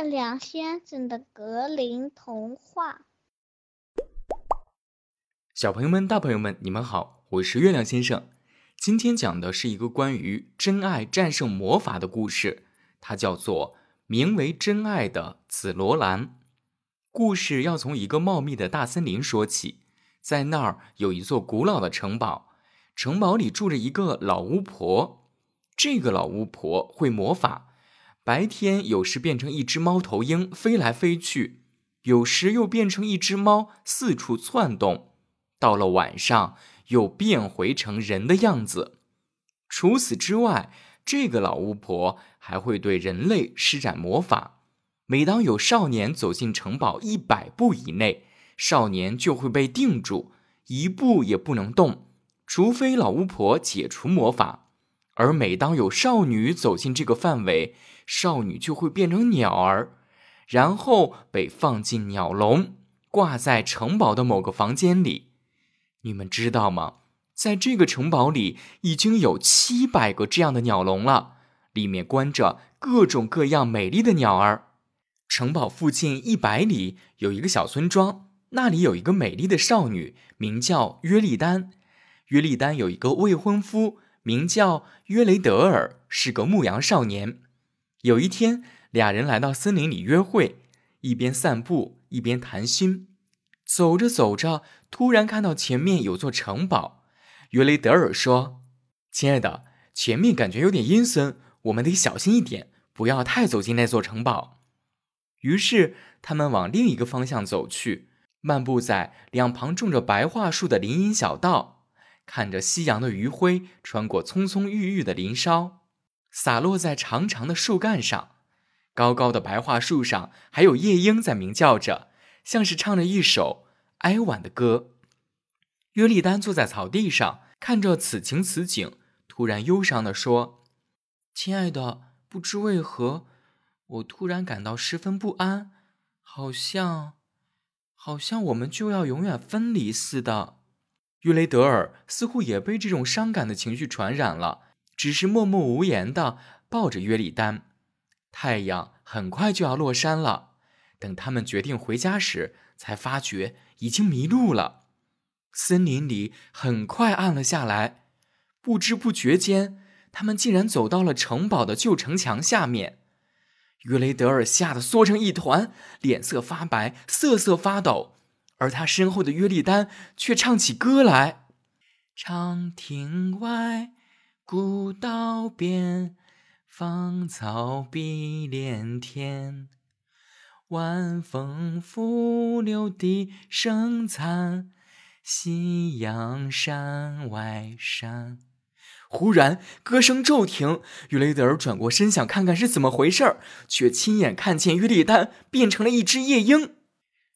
月亮先生的格林童话。小朋友们、大朋友们，你们好，我是月亮先生。今天讲的是一个关于真爱战胜魔法的故事，它叫做《名为真爱的紫罗兰》。故事要从一个茂密的大森林说起，在那儿有一座古老的城堡，城堡里住着一个老巫婆。这个老巫婆会魔法。白天有时变成一只猫头鹰飞来飞去，有时又变成一只猫四处窜动，到了晚上又变回成人的样子。除此之外，这个老巫婆还会对人类施展魔法。每当有少年走进城堡一百步以内，少年就会被定住，一步也不能动，除非老巫婆解除魔法。而每当有少女走进这个范围，少女就会变成鸟儿，然后被放进鸟笼，挂在城堡的某个房间里。你们知道吗？在这个城堡里已经有七百个这样的鸟笼了，里面关着各种各样美丽的鸟儿。城堡附近一百里有一个小村庄，那里有一个美丽的少女，名叫约丽丹。约丽丹有一个未婚夫，名叫约雷德尔，是个牧羊少年。有一天，俩人来到森林里约会，一边散步一边谈心。走着走着，突然看到前面有座城堡。约雷德尔说：“亲爱的，前面感觉有点阴森，我们得小心一点，不要太走进那座城堡。”于是他们往另一个方向走去，漫步在两旁种着白桦树的林荫小道，看着夕阳的余晖穿过葱葱郁郁的林梢。洒落在长长的树干上，高高的白桦树上还有夜莺在鸣叫着，像是唱着一首哀婉的歌。约丽丹坐在草地上，看着此情此景，突然忧伤地说：“亲爱的，不知为何，我突然感到十分不安，好像，好像我们就要永远分离似的。”约雷德尔似乎也被这种伤感的情绪传染了。只是默默无言的抱着约里丹。太阳很快就要落山了，等他们决定回家时，才发觉已经迷路了。森林里很快暗了下来，不知不觉间，他们竟然走到了城堡的旧城墙下面。约雷德尔吓得缩成一团，脸色发白，瑟瑟发抖，而他身后的约丽丹却唱起歌来：“长亭外。”古道边，芳草碧连天。晚风拂柳笛声残，夕阳山外山。忽然，歌声骤停。雨雷德尔转过身，想看看是怎么回事儿，却亲眼看见约丽丹变成了一只夜莺。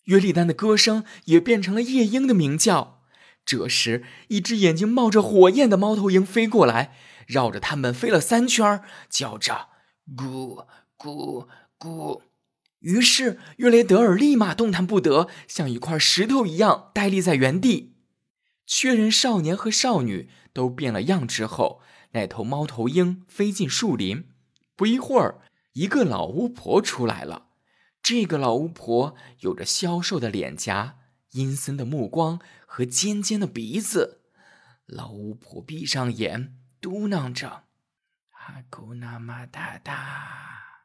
约丽丹的歌声也变成了夜莺的鸣叫。这时，一只眼睛冒着火焰的猫头鹰飞过来，绕着他们飞了三圈，叫着“咕咕咕”。于是，约雷德尔立马动弹不得，像一块石头一样呆立在原地。确认少年和少女都变了样之后，那头猫头鹰飞进树林。不一会儿，一个老巫婆出来了。这个老巫婆有着消瘦的脸颊。阴森的目光和尖尖的鼻子，老巫婆闭上眼，嘟囔着：“阿古那玛达达。”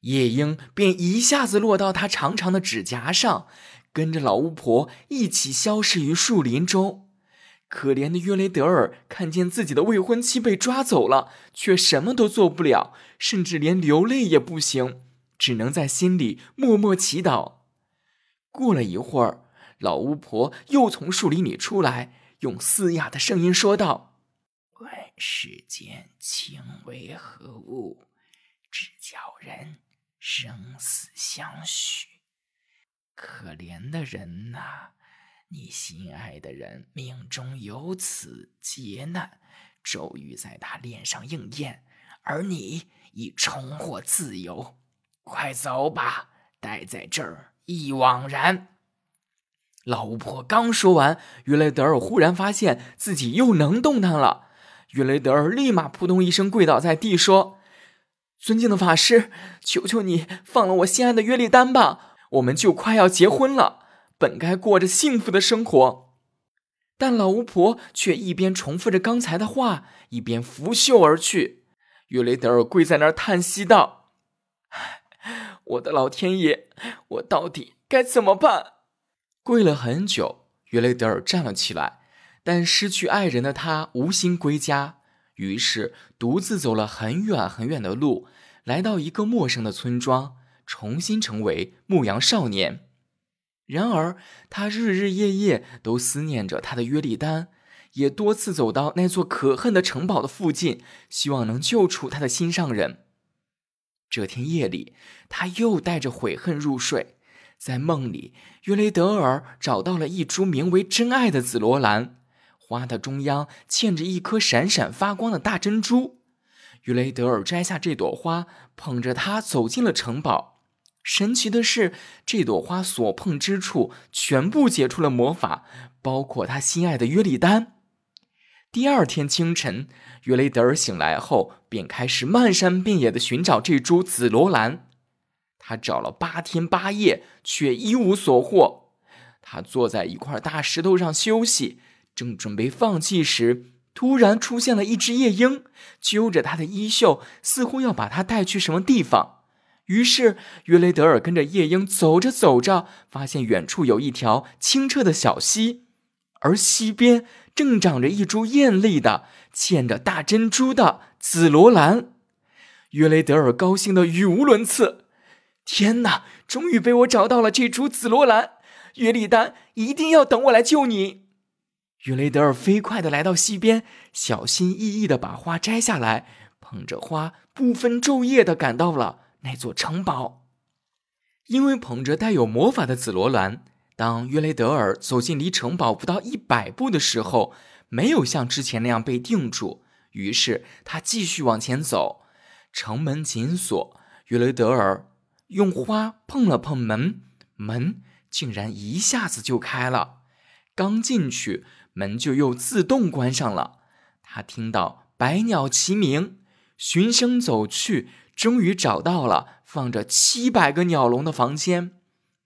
夜莺便一下子落到她长长的指甲上，跟着老巫婆一起消失于树林中。可怜的约雷德尔看见自己的未婚妻被抓走了，却什么都做不了，甚至连流泪也不行，只能在心里默默祈祷。过了一会儿，老巫婆又从树林里出来，用嘶哑的声音说道：“问世间情为何物？只叫人生死相许。可怜的人呐，你心爱的人命中有此劫难，咒语在他脸上应验，而你已重获自由。快走吧，待在这儿。”一枉然。老巫婆刚说完，约雷德尔忽然发现自己又能动弹了。约雷德尔立马扑通一声跪倒在地，说：“尊敬的法师，求求你放了我心爱的约丽丹吧！我们就快要结婚了，本该过着幸福的生活。但老巫婆却一边重复着刚才的话，一边拂袖而去。约雷德尔跪在那儿叹息道：“ 我的老天爷，我到底该怎么办？”跪了很久，约雷德尔站了起来，但失去爱人的他无心归家，于是独自走了很远很远的路，来到一个陌生的村庄，重新成为牧羊少年。然而，他日日夜夜都思念着他的约利丹，也多次走到那座可恨的城堡的附近，希望能救出他的心上人。这天夜里，他又带着悔恨入睡，在梦里，约雷德尔找到了一株名为“真爱”的紫罗兰，花的中央嵌着一颗闪闪发光的大珍珠。约雷德尔摘下这朵花，捧着它走进了城堡。神奇的是，这朵花所碰之处全部解除了魔法，包括他心爱的约丽丹。第二天清晨，约雷德尔醒来后便开始漫山遍野的寻找这株紫罗兰。他找了八天八夜，却一无所获。他坐在一块大石头上休息，正准备放弃时，突然出现了一只夜莺，揪着他的衣袖，似乎要把他带去什么地方。于是，约雷德尔跟着夜莺走着走着，发现远处有一条清澈的小溪，而溪边正长着一株艳丽的、嵌着大珍珠的紫罗兰。约雷德尔高兴的语无伦次：“天哪，终于被我找到了这株紫罗兰！约丽丹一定要等我来救你。”约雷德尔飞快的来到溪边，小心翼翼的把花摘下来，捧着花，不分昼夜的赶到了。那座城堡，因为捧着带有魔法的紫罗兰，当约雷德尔走进离城堡不到一百步的时候，没有像之前那样被定住。于是他继续往前走，城门紧锁。约雷德尔用花碰了碰门，门竟然一下子就开了。刚进去，门就又自动关上了。他听到百鸟齐鸣，循声走去。终于找到了放着七百个鸟笼的房间，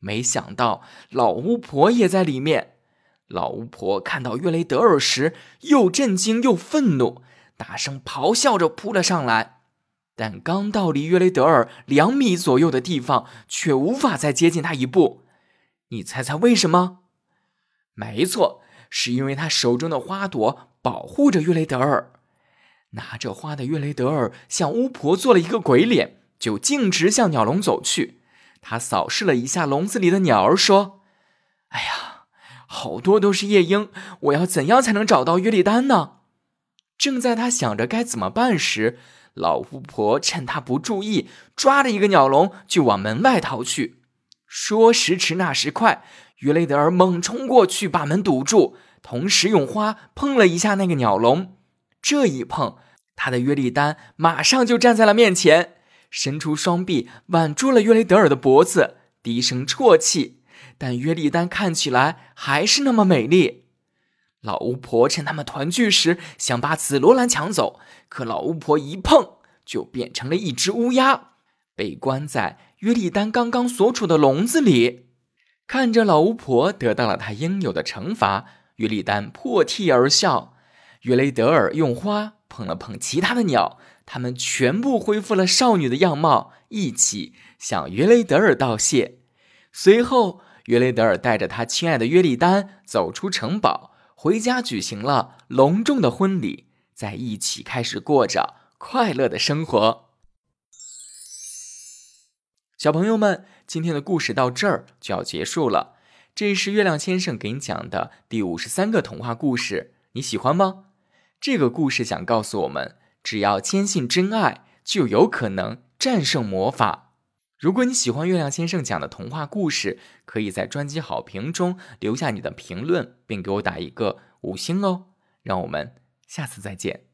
没想到老巫婆也在里面。老巫婆看到约雷德尔时，又震惊又愤怒，大声咆哮着扑了上来。但刚到离约雷德尔两米左右的地方，却无法再接近他一步。你猜猜为什么？没错，是因为他手中的花朵保护着约雷德尔。拿着花的约雷德尔向巫婆做了一个鬼脸，就径直向鸟笼走去。他扫视了一下笼子里的鸟儿，说：“哎呀，好多都是夜莺，我要怎样才能找到约丽丹呢？”正在他想着该怎么办时，老巫婆趁他不注意，抓着一个鸟笼就往门外逃去。说时迟，那时快，约雷德尔猛冲过去把门堵住，同时用花碰了一下那个鸟笼。这一碰，他的约丽丹马上就站在了面前，伸出双臂挽住了约雷德尔的脖子，低声啜泣。但约丽丹看起来还是那么美丽。老巫婆趁他们团聚时，想把紫罗兰抢走，可老巫婆一碰，就变成了一只乌鸦，被关在约丽丹刚刚所处的笼子里。看着老巫婆得到了她应有的惩罚，约丽丹破涕而笑。约雷德尔用花碰了碰其他的鸟，他们全部恢复了少女的样貌，一起向约雷德尔道谢。随后，约雷德尔带着他亲爱的约丽丹走出城堡，回家举行了隆重的婚礼，在一起开始过着快乐的生活。小朋友们，今天的故事到这儿就要结束了。这是月亮先生给你讲的第五十三个童话故事，你喜欢吗？这个故事想告诉我们，只要坚信真爱，就有可能战胜魔法。如果你喜欢月亮先生讲的童话故事，可以在专辑好评中留下你的评论，并给我打一个五星哦。让我们下次再见。